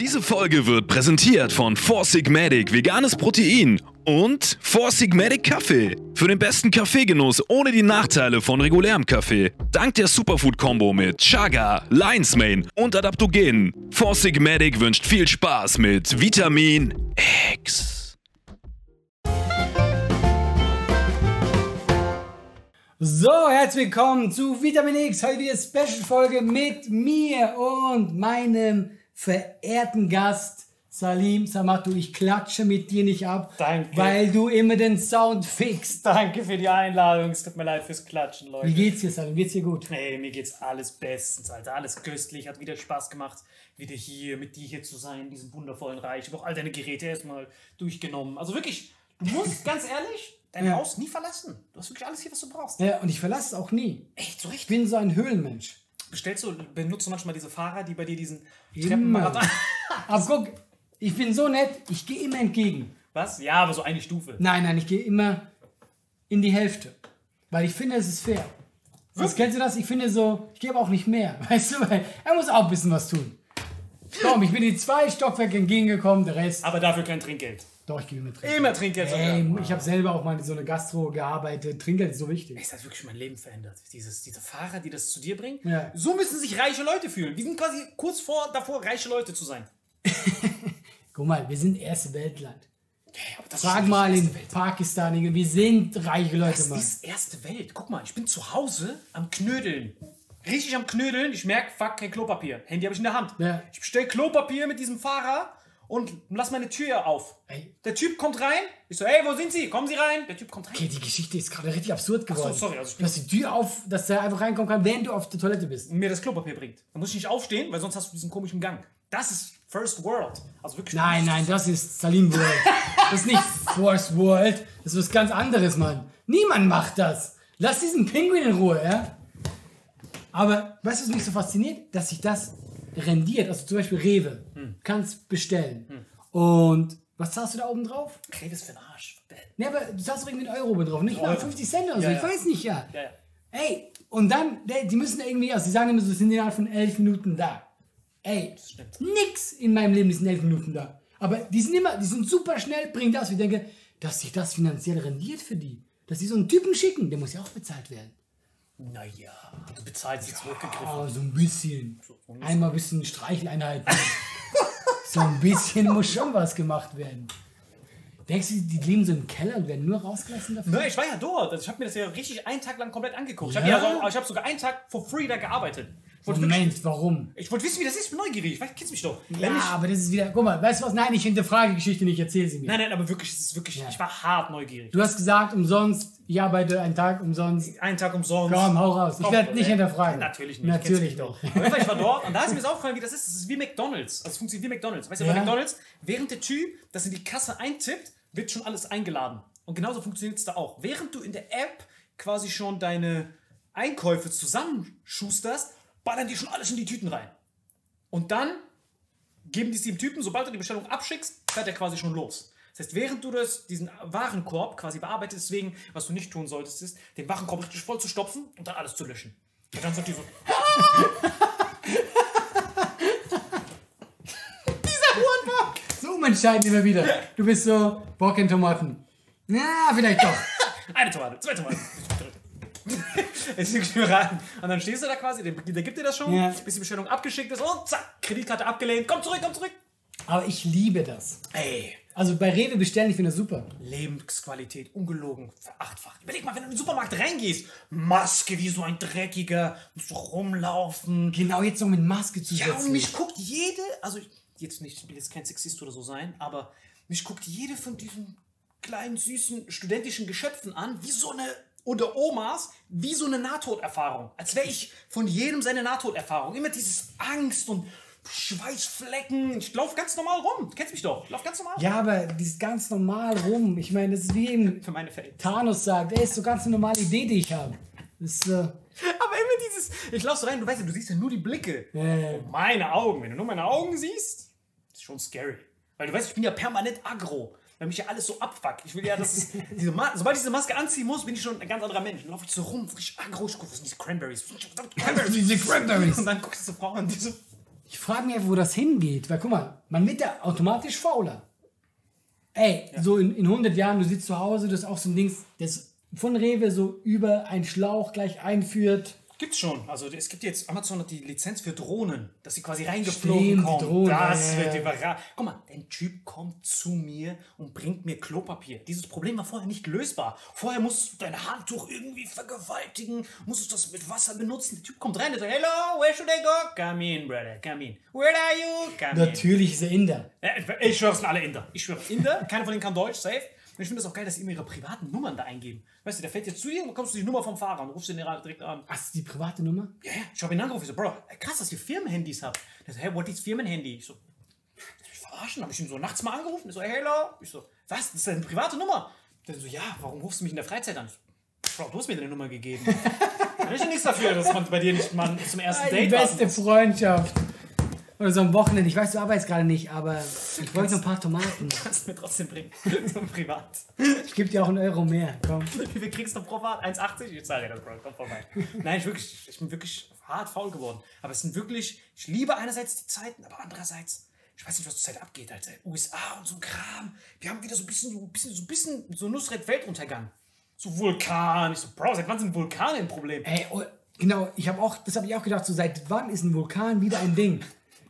Diese Folge wird präsentiert von Four Sigmatic Veganes Protein und Four Sigmatic Kaffee. Für den besten Kaffeegenuss ohne die Nachteile von regulärem Kaffee. Dank der Superfood-Kombo mit Chaga, Lion's Mane und Adaptogenen. Four Sigmatic wünscht viel Spaß mit Vitamin X. So, herzlich willkommen zu Vitamin X. Heute wieder Special-Folge mit mir und meinem verehrten Gast Salim Samatu. Ich klatsche mit dir nicht ab, Danke. weil du immer den Sound fixst. Danke für die Einladung. Es tut mir leid fürs Klatschen, Leute. Wie geht's dir, Salim? Geht's dir gut? Hey, mir geht's alles bestens, Alter. Alles köstlich. Hat wieder Spaß gemacht, wieder hier mit dir hier zu sein, in diesem wundervollen Reich. Ich habe auch all deine Geräte erstmal durchgenommen. Also wirklich, du musst ganz ehrlich dein Ja. Haus nie verlassen. Du hast wirklich alles hier, was du brauchst. Ja, und ich verlasse es auch nie. Echt, so Ich recht. bin so ein Höhlenmensch. Bestellst du, benutzt du manchmal diese Fahrer, die bei dir diesen. Treppenmarathon. Aber guck, ich bin so nett, ich gehe immer entgegen. Was? Ja, aber so eine Stufe. Nein, nein, ich gehe immer in die Hälfte. Weil ich finde, es ist fair. Was kennst du das? Ich finde so, ich gebe auch nicht mehr. Weißt du, weil er muss auch ein bisschen was tun. Komm, ich bin die zwei Stockwerke entgegengekommen, der Rest. Aber dafür kein Trinkgeld. Doch, ich gebe mir Trinkgeld. Immer Trinkgeld. Ey, sogar. ich habe selber auch mal in so eine Gastro gearbeitet. Trinkgeld ist so wichtig. Es hat wirklich mein Leben verändert. Dieses, diese Fahrer, die das zu dir bringen. Ja. So müssen sich reiche Leute fühlen. Wir sind quasi kurz vor davor, reiche Leute zu sein. Guck mal, wir sind erste Weltland. Das Frag mal in Welt. Pakistan, wir sind reiche Leute, Das Mann. ist erste Welt. Guck mal, ich bin zu Hause am Knödeln. Richtig am Knödeln. Ich merke, fuck, kein Klopapier. Handy habe ich in der Hand. Ja. Ich bestell Klopapier mit diesem Fahrer und lass meine Tür auf. Ey. Der Typ kommt rein. Ich so, ey, wo sind Sie? Kommen Sie rein. Der Typ kommt rein. Okay, die Geschichte ist gerade richtig absurd geworden. sorry, also ich bin- dass die Tür auf, dass der einfach reinkommen kann, während du auf der Toilette bist. Und mir das Klopapier bringt. Dann muss ich nicht aufstehen, weil sonst hast du diesen komischen Gang. Das ist First World. Also wirklich. Nein, nein, das ist Salim World. Das ist nicht Force World. Das ist was ganz anderes, Mann. Niemand macht das. Lass diesen Pinguin in Ruhe, ja? Aber weißt du, was mich so fasziniert? Dass sich das rendiert, also zum Beispiel Rewe, kannst bestellen. Und was zahlst du da oben drauf? Rewe ist für den Arsch. Ne, aber du zahlst doch irgendwie einen Euro oben drauf, nicht mal Euro. 50 Cent oder so, Ja, ich ja. weiß nicht, ja. Ja, ja. Ey, und dann, die müssen irgendwie, also sie sagen immer so, sie sind innerhalb von elf Minuten da. Ey, nix in meinem Leben ist in elf Minuten da. Aber die sind immer, die sind super schnell, bringen das. Ich denke, dass sich das finanziell rendiert für die. Dass die so einen Typen schicken, der muss ja auch bezahlt werden. Naja, du bezahlst jetzt zurückgegriffen. Ah, so ein bisschen. Einmal ein bisschen Streicheleinheiten. so ein bisschen muss schon was gemacht werden. Denkst du, die leben so im Keller und werden nur rausgelassen dafür? Ne, ich war ja dort. Also ich habe mir das ja richtig einen Tag lang komplett angeguckt. Ich habe Ja? ja so, ich hab sogar einen Tag for free da gearbeitet. Wollte wirklich- Moment, warum? ich wollte wissen, wie das ist. Ich bin neugierig. Ich weiß, kennst mich doch. Ja, ich, aber das ist wieder. Guck mal, weißt du was? Nein, ich hinterfrage die Geschichte nicht, erzähl sie mir. nein, nein, aber wirklich, es ist wirklich, ich war hart neugierig. Du hast gesagt, umsonst, ich arbeite einen Tag umsonst. Einen Tag umsonst. Komm, hau raus. Ich werde nicht ey. hinterfragen. Natürlich nicht. Natürlich doch. Fall, ich war dort und da ist mir das aufgefallen, wie das ist. Das ist wie McDonalds. Also es funktioniert wie McDonalds. Weißt du, bei Ja. McDonalds, während der Typ das in die Kasse eintippt, wird schon alles eingeladen. Und genauso funktioniert es da auch. Während du in der App quasi schon deine Einkäufe zusammenschusterst, ballern die schon alles in die Tüten rein. Und dann geben die es dem Typen, sobald du die Bestellung abschickst, fährt er quasi schon los. Das heißt, während du das, diesen Warenkorb quasi bearbeitest, deswegen, was du nicht tun solltest, ist, den Warenkorb richtig voll zu stopfen und dann alles zu löschen. Und dann sind die so, So umentscheiden immer wieder. Du bist so, Bock in Tomaten. Ja, vielleicht doch. eine Tomate, zwei Tomaten. Es ist überraten. Und dann stehst du da quasi, der, der gibt dir das schon, Ja. bis die Bestellung abgeschickt ist und zack, Kreditkarte abgelehnt, komm zurück, komm zurück. Aber ich liebe das. Ey, Also bei Rewe bestellen, ich finde das super. Lebensqualität ungelogen verachtfacht. Überleg mal, wenn du in den Supermarkt reingehst, Maske wie so ein Dreckiger, musst du rumlaufen. Genau jetzt noch mit Maske Ja, zusätzlich. und mich guckt jede, also ich- jetzt nicht, ich will jetzt kein Sexist oder so sein, aber mich guckt jede von diesen kleinen, süßen, studentischen Geschöpfen an, wie so eine, oder Omas, wie so eine Nahtoderfahrung. Als wäre ich von jedem seine Nahtoderfahrung. Immer dieses Angst und Schweißflecken. Ich laufe ganz normal rum. Du kennst mich doch. Ich laufe ganz normal. ja, aber die ist ganz normal rum. Ich meine, das ist wie eben Für meine Fälle. Thanos sagt, ey, ist so ganz eine normale Idee, die ich habe. Das ist, äh, Aber immer dieses, ich lauf so rein, du weißt ja, du siehst ja nur die Blicke. Und meine Augen, wenn du nur meine Augen siehst, ist schon scary. Weil du weißt, ich bin ja permanent aggro. Weil mich ja alles so abfuckt. Ich will ja, dass es, diese sobald ich diese Maske anziehen muss, bin ich schon ein ganz anderer Mensch. Dann laufe ich so rum, frisch aggro, ich gucke, was sind diese Cranberries? Cranberries. diese Cranberries. Und dann guckst du Frauen und die so, Ich frage mich einfach, wo das hingeht. Weil guck mal, man wird ja automatisch fauler. Ey, so in, in 100 Jahren, du sitzt zu Hause, das ist auch so ein Ding, das von Rewe so über einen Schlauch gleich einführt. Gibt's schon. Also es gibt jetzt, Amazon hat die Lizenz für Drohnen, dass sie quasi reingeflogen Stimmt, kommen. Drohnen, das ja, wird ja. überragend. Guck mal, ein Typ kommt zu mir und bringt mir Klopapier. Dieses Problem war vorher nicht lösbar. Vorher musst du dein Handtuch irgendwie vergewaltigen, musstest das mit Wasser benutzen. Der Typ kommt rein und sagt, hello, where should I go? Come in, brother, come in. Where are you? Come in. Natürlich ist er Inder. Ja, Ich schwöre, es sind alle Inder. Ich schwöre, Inder. Keiner von denen kann Deutsch, safe. Und ich finde es auch geil, dass sie immer ihre privaten Nummern da eingeben. Weißt du, der fährt jetzt zu dir und bekommst du die Nummer vom Fahrer und rufst den direkt an. Hast du die private Nummer? Ja, ja. Ich habe ihn angerufen. Ich so, Bro, krass, dass ihr Firmenhandys habt. Der so, hey, what is Firmenhandy? Ich so, mich verarschen? Habe ich ihn so nachts mal angerufen. Ich so, hey, hello. Ich so, was? Das ist deine private Nummer? Der so, ja, warum rufst du mich in der Freizeit an? Ich so, Bro, du hast mir deine Nummer gegeben. Kann ich ja nichts dafür, dass man bei dir nicht mal zum ersten Die Date beste warten muss. Freundschaft. Oder so am Wochenende. Ich weiß, du arbeitest gerade nicht, aber ich wollte noch ein paar Tomaten. Kannst du mir trotzdem bringen. so privat. Ich gebe dir auch einen Euro mehr. Komm. Wie viel kriegst du pro Fahrt? 1,80? Ich zahle dir das, Bro. Komm vorbei. Nein, ich, wirklich, ich bin wirklich hart faul geworden. Aber es sind wirklich, ich liebe einerseits die Zeiten, aber andererseits, ich weiß nicht, was zur Zeit abgeht, Alter. USA und so ein Kram. Wir haben wieder so ein bisschen, so ein bisschen, so ein bisschen, so Nusret Weltuntergang. So Vulkan. Ich so, Bro, seit wann sind Vulkane ein Problem? Ey, oh, genau, ich habe auch, das habe ich auch gedacht, so seit wann ist ein Vulkan wieder ein Ding?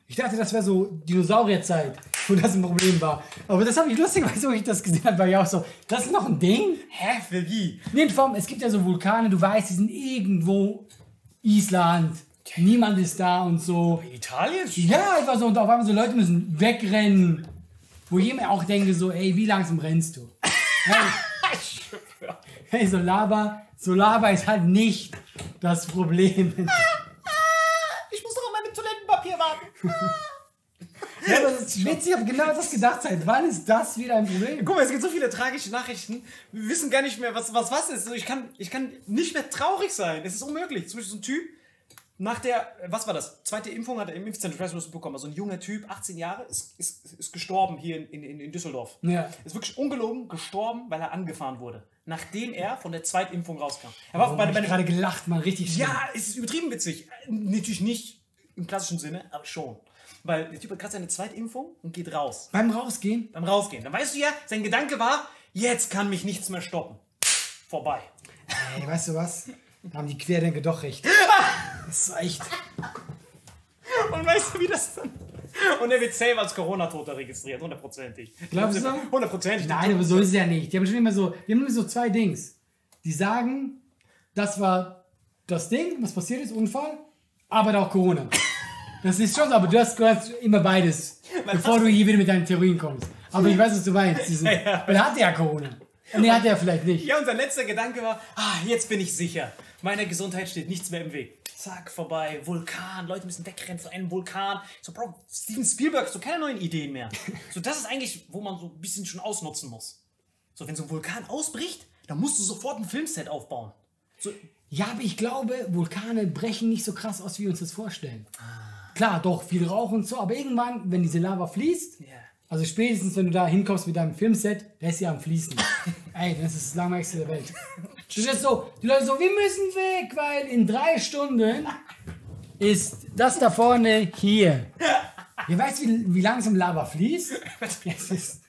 Ich dachte, das wäre so Dinosaurierzeit, wo das ein Problem war. Aber das habe ich lustigerweise, wo ich das gesehen habe, war ich auch so, das ist noch ein Ding? Hä, für wie? Nee, vor allem, es gibt ja so Vulkane, du weißt, die sind irgendwo Island, niemand ist da und so. Italien? Ja, einfach so, und auf einmal so Leute müssen wegrennen, wo ich mir auch denke, so, ey, wie langsam rennst du? Hey, so Lava, so Lava ist halt nicht das Problem. Ich muss doch auf meine Toilettenpapier warten. Ja, das ist witzig, ich habe genau das gedacht. Seit wann ist das wieder ein Problem? Guck mal, es gibt so viele tragische Nachrichten. Wir wissen gar nicht mehr, was was, was ist. Also Ich kann, ich kann nicht mehr traurig sein. Es ist unmöglich. Zum Beispiel so ein Typ, nach der, was war das? Zweite Impfung hat er im Impfzentrum, du bekommen hast. So ein junger Typ, 18 Jahre, ist, ist, ist gestorben hier in, in, in Düsseldorf. Ja. Ist wirklich ungelogen gestorben, weil er angefahren wurde. Nachdem er von der Zweitimpfung rauskam. Er war Oh, bei, bei, gerade gelacht, man, richtig schlimm. ja, es ist übertrieben witzig. Natürlich nicht im klassischen Sinne, aber schon. Weil der Typ hat gerade seine Zweitimpfung und geht raus. Beim Rausgehen, Beim Rausgehen. Dann weißt du ja, sein Gedanke war, jetzt kann mich nichts mehr stoppen. Vorbei. ey, weißt du was? Da haben die Querdenker doch recht. Das ist echt. Und weißt du, wie das dann. Und er wird selber als Corona-Toter registriert, hundertprozentig. Glaubst du so? Hundertprozentig. Nein, aber so ist es ja nicht. Die haben schon immer so, die haben immer so zwei Dings. Die sagen, das war das Ding, was passiert ist, Unfall, aber auch Corona. Das ist schon so, aber du hast, du hast immer beides, bevor du hier wieder mit deinen Theorien kommst. Aber ich weiß, was du meinst. Diesen, Weil er hat ja Corona. Und er hat ja vielleicht nicht. Ja, unser letzter Gedanke war, ah, jetzt bin ich sicher. Meiner Gesundheit steht nichts mehr im Weg. Zack, vorbei. Vulkan. Leute müssen wegrennen von einem Vulkan. So, Bro, Steven Spielberg, so keine neuen Ideen mehr. So, das ist eigentlich, wo man so ein bisschen schon ausnutzen muss. So, wenn so ein Vulkan ausbricht, dann musst du sofort ein Filmset aufbauen. So, Ja, aber ich glaube, Vulkane brechen nicht so krass aus, wie wir uns das vorstellen. Klar, doch, viel Rauch und so, aber irgendwann, wenn diese Lava fließt, Ja. also spätestens, wenn du da hinkommst mit deinem Filmset, der ist ja am Fließen. Ey, das ist das langweiligste der Welt. Du stehst so, die Leute so, wir müssen weg, weil in drei Stunden ist das da vorne hier. Ihr weißt, wie, wie langsam Lava fließt? Es ist,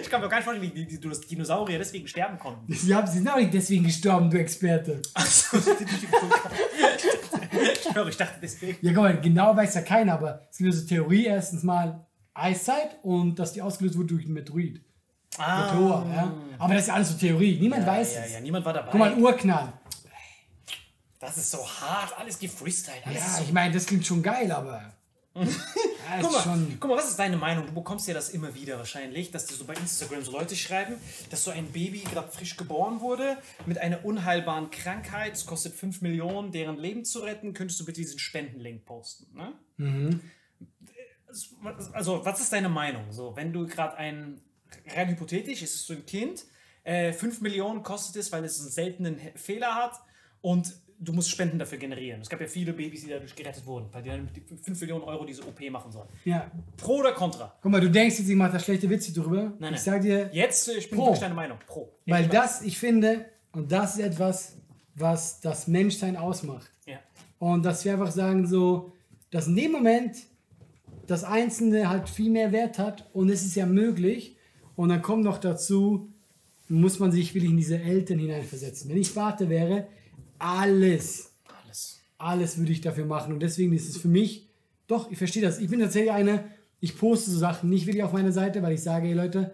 ich kann mir gar nicht vorstellen, wie die, die Dinosaurier deswegen sterben konnten. sie haben- sie sind auch nicht deswegen gestorben, du Experte. Achso, ich höre, ich dachte deswegen. Ja, guck mal, genau weiß ja keiner, aber es gibt so Theorie, erstens mal Eiszeit und dass die ausgelöst wurde durch einen Meteorit. Ah, Meteor, ja. Aber das ist ja alles so Theorie. Niemand weiß ja, es. ja, niemand war dabei. Guck mal, Urknall. das ist so hart, alles gefreestylt. Ja, so ich meine, das klingt schon geil, aber. Guck mal, schon. guck mal, was ist deine Meinung? Du bekommst ja das immer wieder wahrscheinlich, dass dir so bei Instagram so Leute schreiben, dass so ein Baby gerade frisch geboren wurde mit einer unheilbaren Krankheit, es kostet 5 Millionen, deren Leben zu retten, könntest du bitte diesen Spendenlink posten, ne? Mhm. Also, was ist deine Meinung? So, wenn du gerade ein, rein hypothetisch, ist es so ein Kind, äh, 5 Millionen kostet es, weil es einen seltenen Fehler hat und du musst Spenden dafür generieren. Es gab ja viele Babys, die dadurch gerettet wurden, weil die dann die 5 Millionen Euro diese OP machen sollen. Ja. Pro oder Contra? Guck mal, du denkst jetzt, ich mache da schlechte Witze drüber. Nein, nein. Ich sag dir, Jetzt, äh, ich bin Pro. wirklich deine Meinung. Pro. Weil ich das, ich finde, und das ist etwas, was das Menschsein ausmacht. Ja. Und dass wir einfach sagen, so, dass in dem Moment das Einzelne halt viel mehr Wert hat und es ist ja möglich. Und dann kommt noch dazu, muss man sich wirklich in diese Eltern hineinversetzen. Wenn ich Vater wäre, alles, Alles. alles würde ich dafür machen. Und deswegen ist es für mich, doch, ich verstehe das. Ich bin tatsächlich einer, ich poste so Sachen nicht wirklich auf meiner Seite, weil ich sage, hey Leute,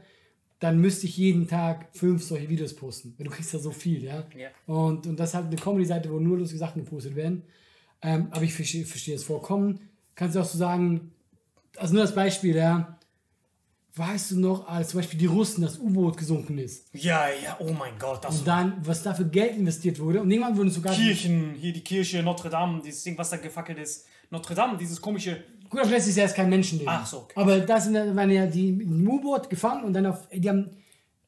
dann müsste ich jeden Tag fünf solche Videos posten. Weil du kriegst ja so viel, ja. Ja. Und, und das ist halt eine Comedy-Seite, wo nur lustige Sachen gepostet werden. Ähm, aber ich verstehe, verstehe das Vorkommen. Kannst du auch so sagen, also nur das Beispiel, ja. Weißt du noch, als zum Beispiel die Russen, das U-Boot gesunken ist. Ja, ja, oh mein Gott, das Und dann, was da für Geld investiert wurde. Und irgendwann wurden sogar. Kirchen, hier die Kirche Notre Dame, dieses Ding, was da gefackelt ist. Notre Dame, dieses komische. Gut, aber Jahr ist kein Menschenleben. Ach so, okay. Aber da sind, waren ja die im U-Boot gefangen und dann auf, die haben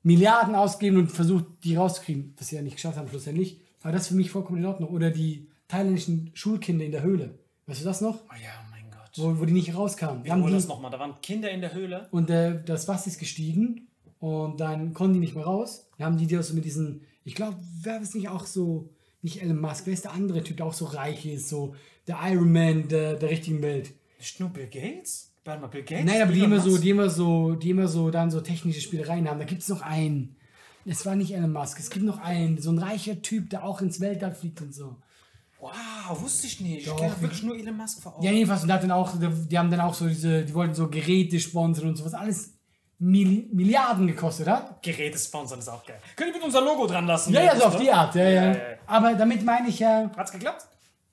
Milliarden ausgegeben und versucht, die rauszukriegen. Was sie ja nicht geschafft haben, schlussendlich. Aber das für mich vollkommen in Ordnung. Oder die thailändischen Schulkinder in der Höhle. Weißt du das noch? Oh ja, Gott. Wo, wo die nicht rauskamen. Die haben die, das nochmal, da waren Kinder in der Höhle. und äh, das Wasser ist gestiegen und dann konnten die nicht mehr raus. Dann haben die die auch so mit diesen, ich glaube, wer ist nicht auch so, nicht Elon Musk, wer ist der andere Typ, der auch so reich ist, so der Iron Man der, der richtigen Welt. Nicht nur Bill Gates? Warte mal, Bill Gates? Nein, aber die immer so, die immer so, die immer so dann so technische Spielereien haben. Da gibt es noch einen. Es war nicht Elon Musk. Es gibt noch einen, so ein reicher Typ, der auch ins Weltall fliegt und so. Wow, wusste ich nicht. Doch. Ich kenne wirklich nur Elon Musk vor Augen. Ja, jedenfalls, und hat dann auch, die haben dann auch so diese, die wollten so Geräte sponsern und sowas. Alles Mil Milliarden gekostet hat. Geräte sponsern ist auch geil. Könnt ihr bitte unser Logo dran lassen? Ja, ja, so auf die Art, ja, ja. Ja, ja. Aber damit meine ich ja, Hat's geklappt?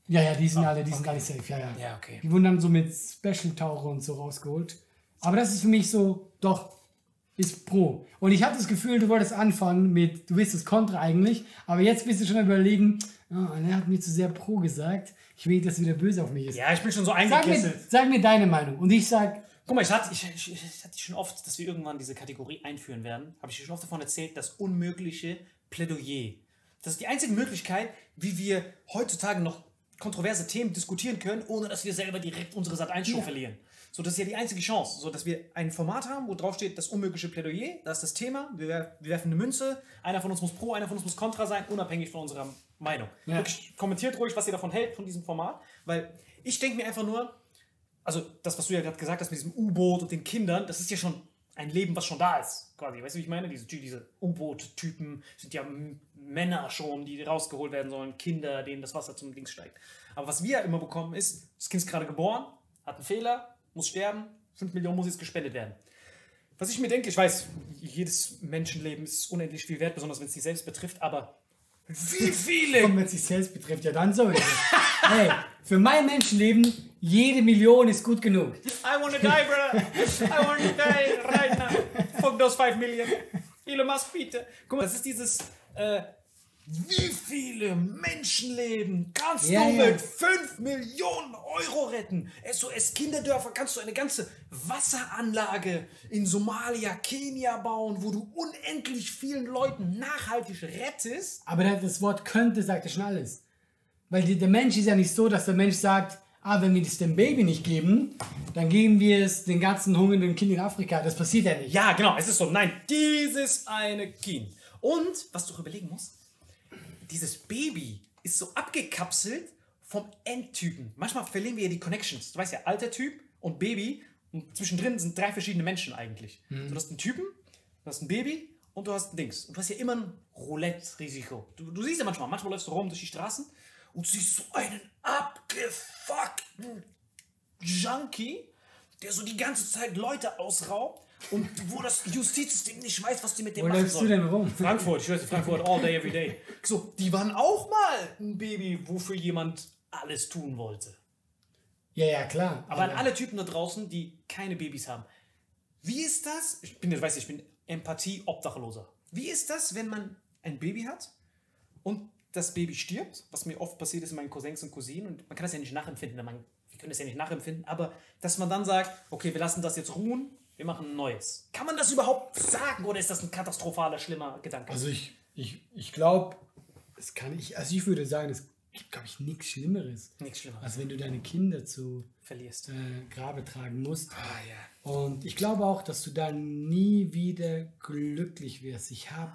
ja, ja, die sind alle, die sind alle safe, ja, ja. Ja, okay. Die wurden dann so mit Special-Taucher und so rausgeholt. Aber das ist für mich so, doch, ist pro. Und ich hatte das Gefühl, du wolltest anfangen mit, du bist das Kontra eigentlich, aber jetzt bist du schon überlegen, oh, er hat mir zu sehr pro gesagt. Ich will, nicht, dass er wieder böse auf mich ist. Ja, ich bin schon so sag, mir, eingekesselt. sag mir deine Meinung. Und ich sag, Guck mal, ich hatte, ich, ich, ich hatte schon oft, dass wir irgendwann diese Kategorie einführen werden, habe ich dir schon oft davon erzählt, das unmögliche Plädoyer. Das ist die einzige Möglichkeit, wie wir heutzutage noch kontroverse Themen diskutieren können, ohne dass wir selber direkt unsere Sat 1 Show Ja. verlieren. So, das ist ja die einzige Chance, so dass wir ein Format haben, wo drauf steht, das unmögliche Plädoyer, das ist das Thema, wir, wir werfen eine Münze, einer von uns muss pro, einer von uns muss kontra sein, unabhängig von unserer Meinung. Ja. Wirklich, kommentiert ruhig, was ihr davon hält, von diesem Format, weil ich denke mir einfach nur, also das, was du ja gerade gesagt hast mit diesem U-Boot und den Kindern, das ist ja schon ein Leben, was schon da ist, quasi. Weißt du, wie ich meine? Diese, diese U-Boot-Typen sind ja Männer schon, die rausgeholt werden sollen, Kinder, denen das Wasser zum Dings steigt. Aber was wir immer bekommen ist, das Kind ist gerade geboren, hat einen Fehler, muss sterben, 5 Millionen muss jetzt gespendet werden. Was ich mir denke, ich weiß, jedes Menschenleben ist unendlich viel wert, besonders wenn es dich selbst betrifft, aber wie viele Und wenn es sich selbst betrifft, ja dann sowieso. hey, für mein Menschenleben, jede Million ist gut genug. I wanna die, brother. I wanna die right now. Fuck those 5 Million. Elon Musk, bitte. Guck mal, das ist dieses, äh, wie viele Menschenleben kannst Ja, du ja. mit 5 Millionen Euro retten? SOS Kinderdörfer kannst du eine ganze Wasseranlage in Somalia, Kenia bauen, wo du unendlich vielen Leuten nachhaltig rettest. Aber das- Wort könnte sagt ja schon alles. Weil der Mensch ist ja nicht so, dass der Mensch sagt, ah, wenn wir das dem Baby nicht geben, dann geben wir es den ganzen hungernden Kindern in Afrika. Das passiert ja nicht. Ja, genau, es ist so. Nein, dieses eine Kind. Und, was du auch überlegen musst, dieses Baby ist so abgekapselt vom Endtypen. Manchmal verlieren wir ja die Connections. Du weißt ja, alter Typ und Baby und zwischendrin sind drei verschiedene Menschen eigentlich. Du hast einen Typen, du hast ein Baby und du hast ein Dings. Und du hast ja immer ein Roulette-Risiko. Du, du siehst ja manchmal, manchmal läufst du rum durch die Straßen und siehst so einen abgefuckten Junkie, der so die ganze Zeit Leute ausraubt und wo das Justizsystem nicht weiß, was die mit dem Wo machen läufst du sollen. denn rum? Frankfurt, ich weiß Frankfurt all day, every day. So, die waren auch mal ein Baby, wofür jemand alles tun wollte. Ja, ja, klar. Aber an alle Typen da draußen, die keine Babys haben. Wie ist das? Ich bin, ich weiß, ich bin Empathie-Obdachloser. Wie ist das, wenn man ein Baby hat und das Baby stirbt, was mir oft passiert ist mit meinen Cousins und Cousinen und man kann das ja nicht nachempfinden, man, wir können das ja nicht nachempfinden, aber dass man dann sagt, okay, wir lassen das jetzt ruhen, wir machen ein neues. Kann man das überhaupt sagen oder ist das ein katastrophaler, schlimmer Gedanke? Also ich, ich, ich glaube, es kann ich, also ich würde sagen, es gibt, glaube ich, nichts Schlimmeres, Nichts schlimmer. als wenn du deine Kinder zu verlierst. äh, Grabe tragen musst. Ah, ja. Und ich glaube auch, dass du dann nie wieder glücklich wirst. Ich habe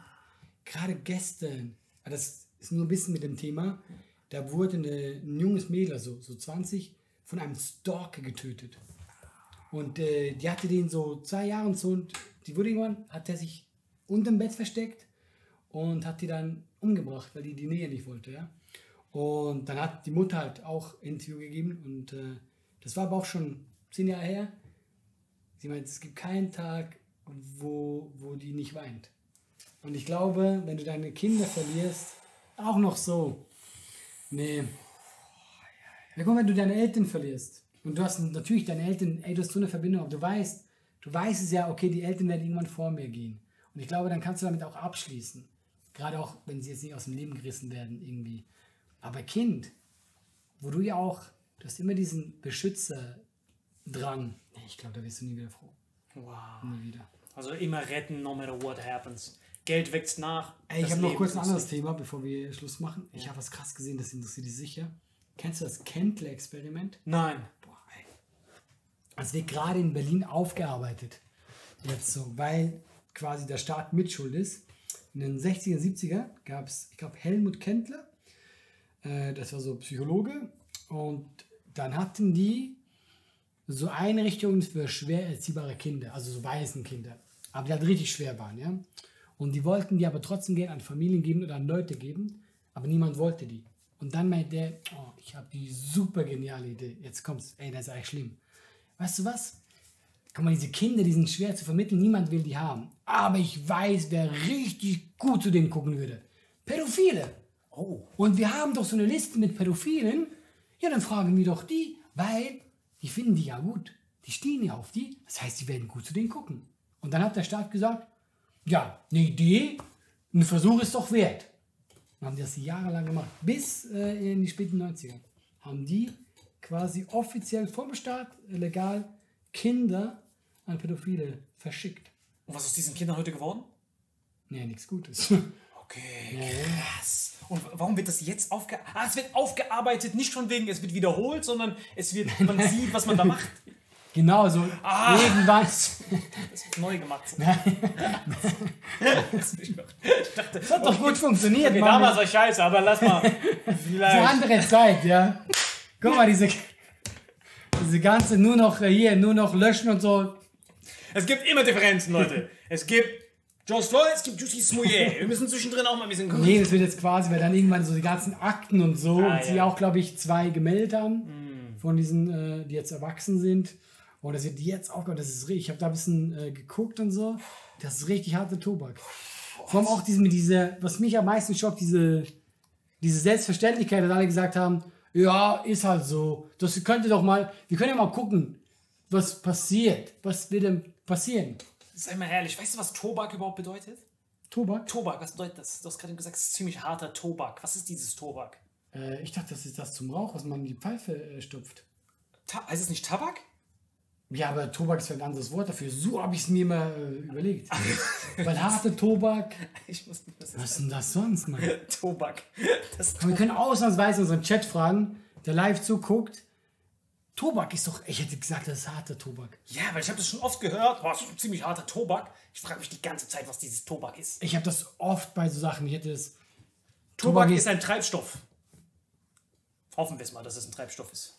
gerade gestern, ah, das ist nur ein bisschen mit dem Thema, da wurde eine, ein junges Mädel, also so 20, von einem Stalker getötet. Und äh, die hatte den so zwei Jahre und so und die wurde irgendwann, hat er sich unter dem Bett versteckt und hat die dann umgebracht, weil die die Nähe nicht wollte, ja. Und dann hat die Mutter halt auch Interview gegeben und äh, das war aber auch schon zehn Jahre her. Sie meint, es gibt keinen Tag, wo, wo die nicht weint. Und ich glaube, wenn du deine Kinder verlierst, auch noch so. Nee. Ja, guck wenn du deine Eltern verlierst. Und du hast natürlich deine Eltern, ey, du hast so eine Verbindung, aber du weißt, du weißt es ja, okay, die Eltern werden irgendwann vor mir gehen. Und ich glaube, dann kannst du damit auch abschließen. Gerade auch, wenn sie jetzt nicht aus dem Leben gerissen werden, irgendwie. Aber Kind, wo du ja auch, du hast immer diesen Beschützerdrang. Ich glaube, da wirst du nie wieder froh. Wow. Nie wieder. Also immer retten, no matter what happens. Geld wächst nach. Ey, ich habe noch kurz ein anderes Thema, bevor wir Schluss machen. Ich habe was krass gesehen, das interessiert dich sicher. Kennst du das Kentle-Experiment? Nein. Das wird gerade in Berlin aufgearbeitet. Jetzt so, weil quasi der Staat mitschuld ist. In den 60er, 70er gab es, ich glaube, Helmut Kendler. Äh, das war so Psychologe. Und dann hatten die so Einrichtungen für schwer erziehbare Kinder, also so weißen Kinder, aber die halt richtig schwer waren, ja. Und die wollten die aber trotzdem gerne an Familien geben oder an Leute geben, aber niemand wollte die. Und dann meint der, oh, ich habe die super geniale Idee. Jetzt kommt's, ey, das ist eigentlich schlimm. Weißt du was? Guck mal, diese Kinder, die sind schwer zu vermitteln, niemand will die haben. Aber ich weiß, wer richtig gut zu denen gucken würde. Pädophile. Oh. Und wir haben doch so eine Liste mit Pädophilen. Ja, dann fragen wir doch die, weil die finden die ja gut. Die stehen ja auf die. Das heißt, die werden gut zu denen gucken. Und dann hat der Staat gesagt, ja, eine Idee, ein Versuch ist doch wert. Dann haben die das jahrelang gemacht. Bis äh, in die späten 90er. Haben die quasi offiziell vom Staat legal Kinder an Pädophile verschickt. Und was ist aus diesen Kindern heute geworden? Nee, nichts Gutes. Okay, krass. Und warum wird das jetzt aufgearbeitet? Ah, es wird aufgearbeitet, nicht von wegen, es wird wiederholt, sondern es wird, man sieht, was man da macht. Genau, so Ah. irgendwann. Das wird neu gemacht. ich dachte, Das hat doch gut funktioniert, okay, Mann. damals war scheiße, aber lass mal. Eine Vielleicht. andere Zeit, ja. Guck mal, diese, diese ganze nur noch hier, nur noch löschen und so. Es gibt immer Differenzen, Leute. Es gibt George Floyd, es gibt Juicy Smouillet. Wir müssen zwischendrin auch mal ein bisschen gucken. Nee, das wird jetzt quasi, weil dann irgendwann so die ganzen Akten und so, Ah, und sie ja. auch, glaube ich, zwei gemeldet haben von diesen, äh, die jetzt erwachsen sind. Und das wird jetzt aufgehört, das ist richtig. Ich habe da ein bisschen äh, geguckt und so. Das ist richtig harte Tobak. Vor allem auch diese, diese, was mich am meisten schockt, diese, diese Selbstverständlichkeit, dass alle gesagt haben, ja, ist halt so. Das könnte doch mal, wir können ja mal gucken, was passiert. Was wird denn passieren? Sei mal ehrlich, weißt du, was Tobak überhaupt bedeutet? Tobak? Tobak, was bedeutet das? Du hast gerade gesagt, es ist ziemlich harter Tobak. Was ist dieses Tobak? Äh, ich dachte, das ist das zum Rauch, was man in die Pfeife äh, stopft. Ta heißt es nicht Tabak? Ja, aber Tobak ist ja ein anderes Wort dafür. So habe ich es mir mal äh, überlegt. Weil harte Tobak, Ich muss nicht, was was ist denn das sonst, Mann? Tobak. Das Und wir können ausnahmsweise unseren Chat fragen, der live zuguckt. Tobak ist doch, ich hätte gesagt, das ist harter Tobak. ja, weil ich habe das schon oft gehört. Boah, das ist ein ziemlich harter Tobak. Ich frage mich die ganze Zeit, was dieses Tobak ist. Ich habe das oft bei so Sachen. Ich hätte es. Tobak ist- ist ein Treibstoff. Hoffen wir es mal, dass es ein Treibstoff ist.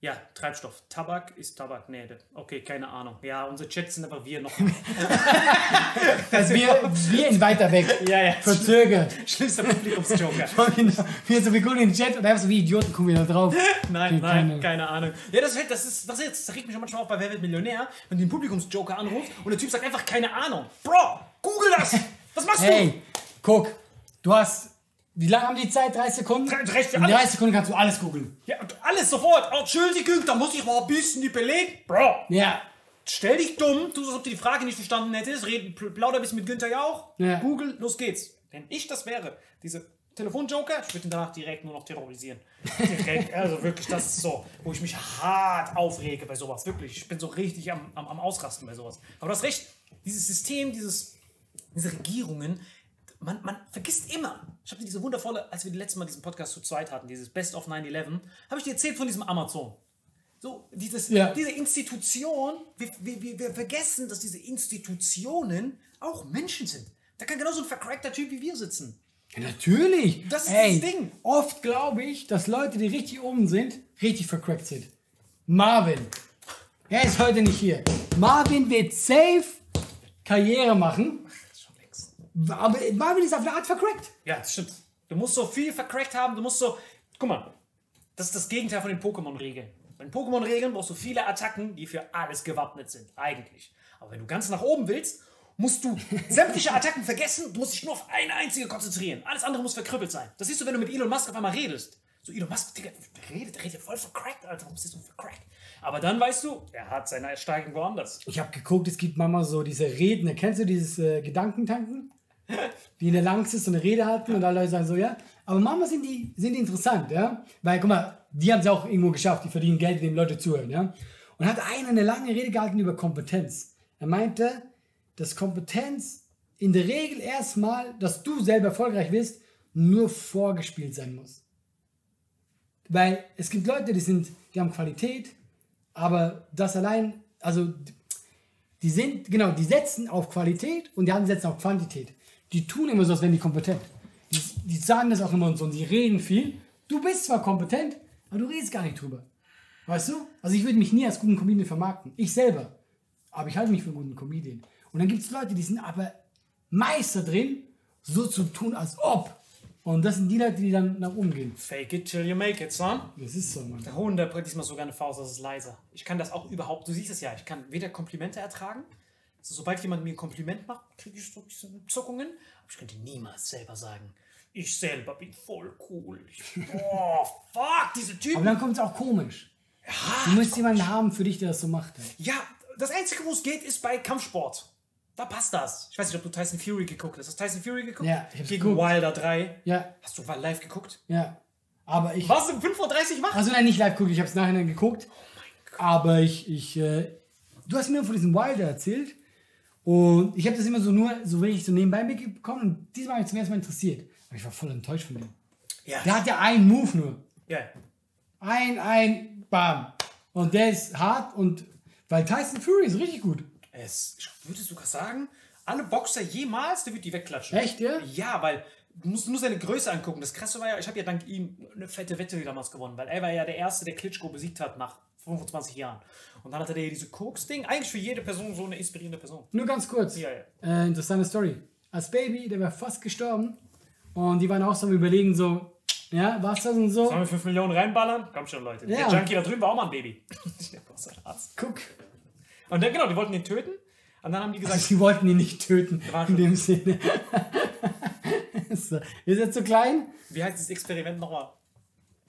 Ja, Treibstoff. Tabak ist Tabak. Nee, okay, keine Ahnung. Ja, unsere Chats sind aber wir noch. Also wir, wir in weiter weg. ja, ja. Verzögert. Schlimmster Publikumsjoker. wir so, wir gucken in den Chat und einfach so wie Idioten gucken wir da drauf. Nein, nein, keine- keine Ahnung. Ja, das, ist- das ist, das, ist jetzt, das regt mich manchmal auf bei Wer wird Millionär, wenn du den Publikumsjoker anrufst und der Typ sagt einfach keine Ahnung. Bro, google das! Was machst Hey, guck, du hast. Wie lange haben die Zeit? 30 Sekunden? Drei- recht für In alles. 30 Sekunden kannst du alles googeln. Ja, alles sofort. Entschuldigung, da muss ich mal ein bisschen überlegen. Bro, Ja. stell dich dumm, tu so, als ob du die Frage nicht verstanden hättest, red, pl- plauder ein bisschen mit Günther Jauch, Ja. Google, los geht's. Wenn ich das wäre, diese Telefonjoker, ich würde ihn danach direkt nur noch terrorisieren. Direkt, also wirklich, das ist so, wo ich mich hart aufrege bei sowas, wirklich. Ich bin so richtig am, am, am Ausrasten bei sowas. Aber du hast recht, dieses System, dieses, diese Regierungen, man, man vergisst immer. Ich habe dir diese wundervolle, als wir das letzte Mal diesen Podcast zu zweit hatten, dieses Best of 9-11, habe ich dir erzählt von diesem Amazon. So, dieses, Ja. diese Institution, wir, wir, wir, wir vergessen, dass diese Institutionen auch Menschen sind. Da kann genauso ein vercrackter Typ wie wir sitzen. Ja, natürlich. Das ist Ey, das Ding. Oft glaube ich, dass Leute, die richtig oben sind, richtig vercrackt sind. Marvin. Er ist heute nicht hier. Marvin wird safe Karriere machen. Das ist schon längst. Aber Marvin ist auf eine Art vercrackt. Ja, das stimmt. Du musst so viel vercrackt haben, du musst so. Guck mal, das ist das Gegenteil von den Pokémon-Regeln. Bei den Pokémon-Regeln brauchst du viele Attacken, die für alles gewappnet sind, eigentlich. Aber wenn du ganz nach oben willst, musst du sämtliche Attacken vergessen, du musst dich nur auf eine einzige konzentrieren. Alles andere muss verkrüppelt sein. Das siehst du, wenn du mit Elon Musk auf einmal redest. So, Elon Musk, Digga, der redet, der redet voll vercrackt, Alter. Warum ist der so vercrackt? Aber dann weißt du, er hat seine Steigung woanders. Ich habe geguckt, es gibt manchmal so diese Redner. Kennst du dieses äh, Gedankentanken? Die in der Langstes so eine Rede halten und alle Leute sagen so, ja. Aber manchmal sind die, sind die interessant, ja. Weil, guck mal, die haben es auch irgendwo geschafft. Die verdienen Geld, indem Leute zuhören, ja. Und hat einer eine lange Rede gehalten über Kompetenz. Er meinte, dass Kompetenz in der Regel erstmal, dass du selber erfolgreich wirst, nur vorgespielt sein muss. Weil es gibt Leute, die sind, die haben Qualität, aber das allein, also die sind, genau, die setzen auf Qualität und die anderen setzen auf Quantität. Die tun immer so, als wären die kompetent. Die, die sagen das auch immer und so und die reden viel. Du bist zwar kompetent, aber du redest gar nicht drüber. Weißt du? Also ich würde mich nie als guten Comedian vermarkten. Ich selber. Aber ich halte mich für einen guten Comedian. Und dann gibt es Leute, die sind aber Meister drin, so zu tun, als ob. Und das sind die Leute, die dann nach oben gehen. Fake it till you make it, son. Das ist so, Mann. Der Hund, der bringt diesmal sogar eine Faust, das ist leiser. Ich kann das auch überhaupt, du siehst es ja, ich kann weder Komplimente ertragen, also sobald jemand mir ein Kompliment macht, kriege ich so diese Zuckungen, aber ich könnte niemals selber sagen, ich selber bin voll cool. Ich, oh, fuck, diese Aber Typen. dann kommt es auch komisch. du musst jemanden haben für dich, der das so macht. Ja, das Einzige, wo es geht, ist bei Kampfsport. Da passt das. Ich weiß nicht, ob du Tyson Fury geguckt hast. Hast du Tyson Fury geguckt? Ja, ich hab's Gegen geguckt. Wilder 3. Ja, Hast du mal live geguckt? ja. Aber ich. Was um 5.30 Uhr wach? Also nein, nicht live geguckt, ich habe es nachher geguckt. Aber ich, ich, äh, du hast mir von diesem Wilder erzählt Und ich habe das immer so nur so wirklich so nebenbei mitbekommen und diesmal habe ich zum ersten Mal interessiert. Aber ich war voll enttäuscht von ihm. Ja. Der hat ja einen Move nur. ja. Ein, ein, bam. Und der ist hart und weil Tyson Fury ist richtig gut. Es, ich würde sogar sagen, alle Boxer jemals, der wird die wegklatschen. Echt, ja? Ja, weil du musst nur seine Größe angucken. Das Krasse war ja, ich habe ja dank ihm eine fette Wette damals gewonnen, weil er war ja der Erste, der Klitschko besiegt hat nach 25 Jahren. Und dann hatte der diese Koks-Ding. Eigentlich für jede Person so eine inspirierende Person. Nur ganz kurz. Ja, ja. Äh, interessante Story. Als Baby, der war fast gestorben. Und die waren auch so am überlegen, so, ja, was das und so. Sollen wir 5 Millionen reinballern? Komm schon, Leute. Ja. Der Junkie da drüben war auch mal ein Baby. Guck. Und dann, genau, die wollten ihn töten. Und dann haben die gesagt, Sie wollten ihn nicht töten. In dem Sinne. so. Ist jetzt so klein? wie heißt das Experiment nochmal?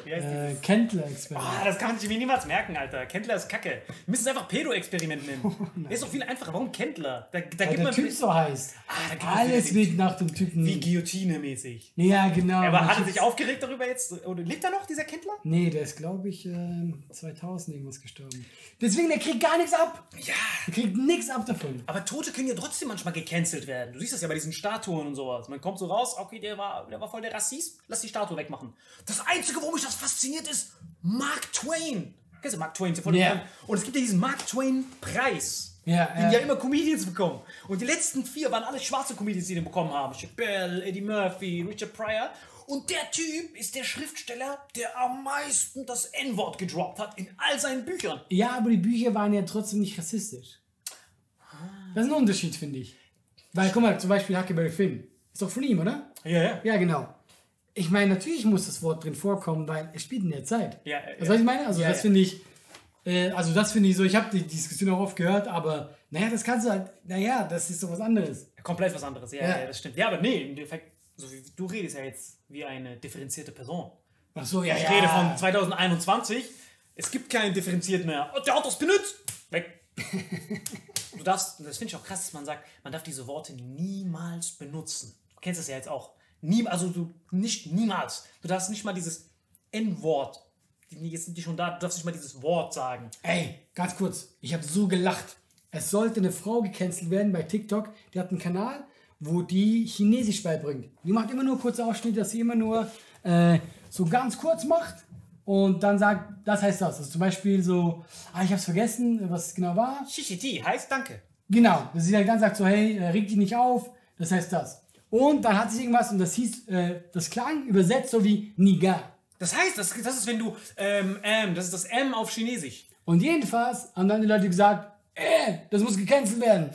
Äh, dieses? Kentler-Experiment. Ah, das kann man sich mir niemals merken, Alter. Kendler ist kacke. Wir müssen es einfach Pedo-Experiment nennen. Der ist doch viel einfacher. Warum Kendler? Da, da Weil gibt der man Typ so heißt. Ah, Alles wird nach dem Typen. wie Guillotine-mäßig. ja, genau. Aber hat er sich aufgeregt darüber jetzt? Oder lebt er noch, dieser Kendler? Nee, der ist, glaube ich, äh, 2000 irgendwas gestorben. Deswegen, der kriegt gar nichts ab. Ja. Der kriegt nichts ab davon. Aber Tote können ja trotzdem manchmal gecancelt werden. Du siehst das ja bei diesen Statuen und sowas. Man kommt so raus, okay, der war, der war voll der Rassist, lass die Statue wegmachen. Das Einzige, warum mich das fasziniert, ist Mark Twain. Kennst du Mark Twain? Ja bekannt. Und es gibt ja diesen Mark Twain-Preis. Ja, den ja. ja immer Comedians bekommen. Und die letzten vier waren alle schwarze Comedians, die den bekommen haben. Chappelle, Eddie Murphy, Richard Pryor. Und der Typ ist der Schriftsteller, der am meisten das N-Wort gedroppt hat in all seinen Büchern. Ja, aber die Bücher waren ja trotzdem nicht rassistisch. Das ist ein Unterschied, finde ich. Weil, guck mal, zum Beispiel Huckleberry Finn. Ist doch von ihm, oder? Ja, ja. Ja, genau. Ich meine, natürlich muss das Wort drin vorkommen, weil es spielt in der Zeit. Ja, ja. du, was ich meine? Also, Ja, das ja. finde ich, äh, also, das finde ich so, ich habe die Diskussion auch oft gehört, aber, naja, das kannst du halt, naja, das ist so was anderes. Komplett was anderes, ja, Ja. das stimmt. Ja, aber nee, im Endeffekt, so wie du redest ja jetzt wie eine differenzierte Person. Ach so, ja, Ich rede von 2021. Es gibt keinen differenziert mehr. Oh, der hat das benutzt. Weg. Du darfst, das finde ich auch krass, dass man sagt, man darf diese Worte niemals benutzen. Du kennst das ja jetzt auch. Nie, also du nicht niemals. Du darfst nicht mal dieses N-Wort. Jetzt sind die schon da. Du darfst nicht mal dieses Wort sagen. Ey, ganz kurz, ich habe so gelacht. Es sollte eine Frau gecancelt werden bei TikTok. Die hat einen Kanal, wo die Chinesisch beibringt. Die macht immer nur kurze Ausschnitte, dass sie immer nur äh, so ganz kurz macht und dann sagt, das heißt das. Also zum Beispiel so, ah, ich hab's vergessen, was es genau war. Shishiti heißt Danke. Genau, dass sie dann ganz sagt so, hey, äh, reg dich nicht auf, das heißt das. Und dann hat sie irgendwas und das hieß, äh, das klang übersetzt so wie Niga. Das heißt, das, das ist, wenn du ähm, ähm, das ist das M auf Chinesisch. Und jedenfalls haben dann die Leute gesagt, äh, das muss gecancelt werden.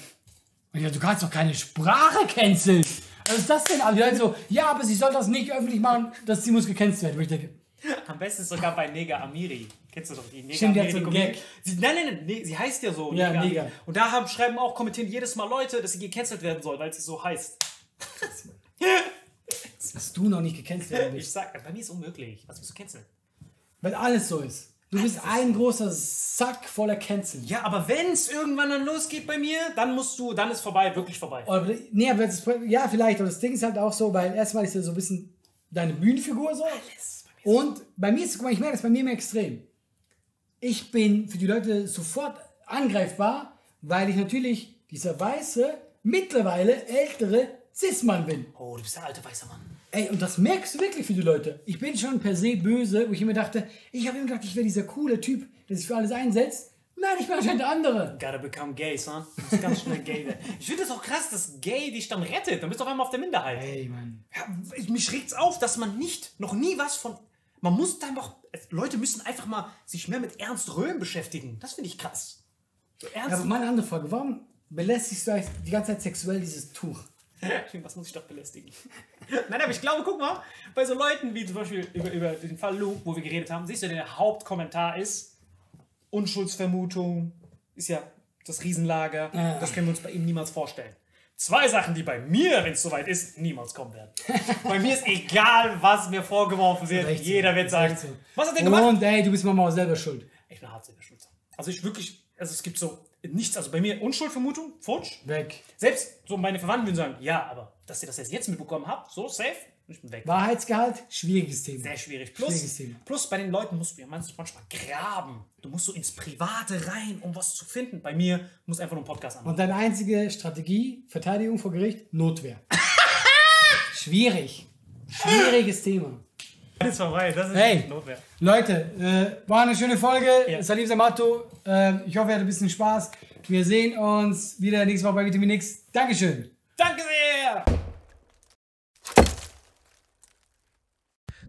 Und ich dachte, du kannst doch keine Sprache canceln. Was ist das denn? Aber die Leute so, ja, aber sie soll das nicht öffentlich machen, dass sie muss gecancelt werden. Wo ich denke, Am besten sogar bei Neger Amiri. Kennst du doch die Neger Stimmt, Amiri? so. Gag. Sie, nein, nein, nein, nee, sie heißt ja so. Ja, Neger Neger. Amiri. Und da haben, schreiben auch, kommentieren jedes Mal Leute, dass sie gecancelt werden soll, weil sie so heißt. Dass du noch nicht gecancelt Ich bist. sag, bei mir ist unmöglich. Was willst du canceln? Weil alles so ist. Du bist ein großer Sack voller Cancel. Ja, aber wenn es irgendwann dann losgeht bei mir, dann musst du, dann ist vorbei, wirklich vorbei. Aber, nee, aber das, ja, vielleicht, aber das Ding ist halt auch so, weil erstmal ist ja so ein bisschen deine Bühnenfigur so. Und bei mir ist, guck mal, ich merke das bei mir immer extrem. Ich bin für die Leute sofort angreifbar, weil ich natürlich dieser weiße, mittlerweile ältere Cis-Mann bin. Oh, du bist der alte weiße Mann. Ey, und das merkst du wirklich für die Leute. Ich bin schon per se böse, wo ich immer dachte, ich habe immer gedacht, ich wäre dieser coole Typ, der sich für alles einsetzt. Nein, ich bin anscheinend der andere. Gotta become gay, son. Du musst ganz schnell gay werden. Ich finde das auch krass, dass gay dich dann rettet. Dann bist du auf einmal auf der Minderheit. Ey, Mann. Ja, mich regt's auf, dass man nicht, noch nie was von. Man muss da einfach. Leute müssen einfach mal sich mehr mit Ernst Röhm beschäftigen. Das finde ich krass. So Ja, ernst. aber mal eine andere Frage. Warum belästigst du die ganze Zeit sexuell dieses Tuch? was muss ich doch belästigen? Nein, aber ich glaube, guck mal, bei so Leuten wie zum Beispiel über, über den Fall Luke, wo wir geredet haben, siehst du, der Hauptkommentar ist: Unschuldsvermutung, ist ja das Riesenlager. Ja. Das können wir uns bei ihm niemals vorstellen. Zwei Sachen, die bei mir, wenn es soweit ist, niemals kommen werden. bei mir ist egal, was mir vorgeworfen wird. Jeder wird sagen: so. Was hat der gemacht? Und ey, du bist Mama auch selber schuld. Ich bin hart selber schuld. Also ich wirklich, also es gibt so nichts, also bei mir Unschuldvermutung, futsch. Weg. Selbst so meine Verwandten würden sagen, ja, aber dass ihr das jetzt, jetzt mitbekommen habt, so safe, ich bin weg. Wahrheitsgehalt, schwieriges Thema. Sehr schwierig. Schwieriges Plus, Thema. plus bei den Leuten musst du ja manchmal graben. Du musst so ins Private rein, um was zu finden. Bei mir muss einfach nur ein Podcast an. Und deine einzige Strategie, Verteidigung vor Gericht, Notwehr. Schwierig. Schwieriges Thema. Ist vorbei. Das ist Hey. Notwehr. Leute, äh, war eine schöne Folge. Ja. Salim Samato. Äh, ich hoffe, ihr hattet ein bisschen Spaß. Wir sehen uns wieder nächste Woche bei Vitamin X. Dankeschön. Danke sehr!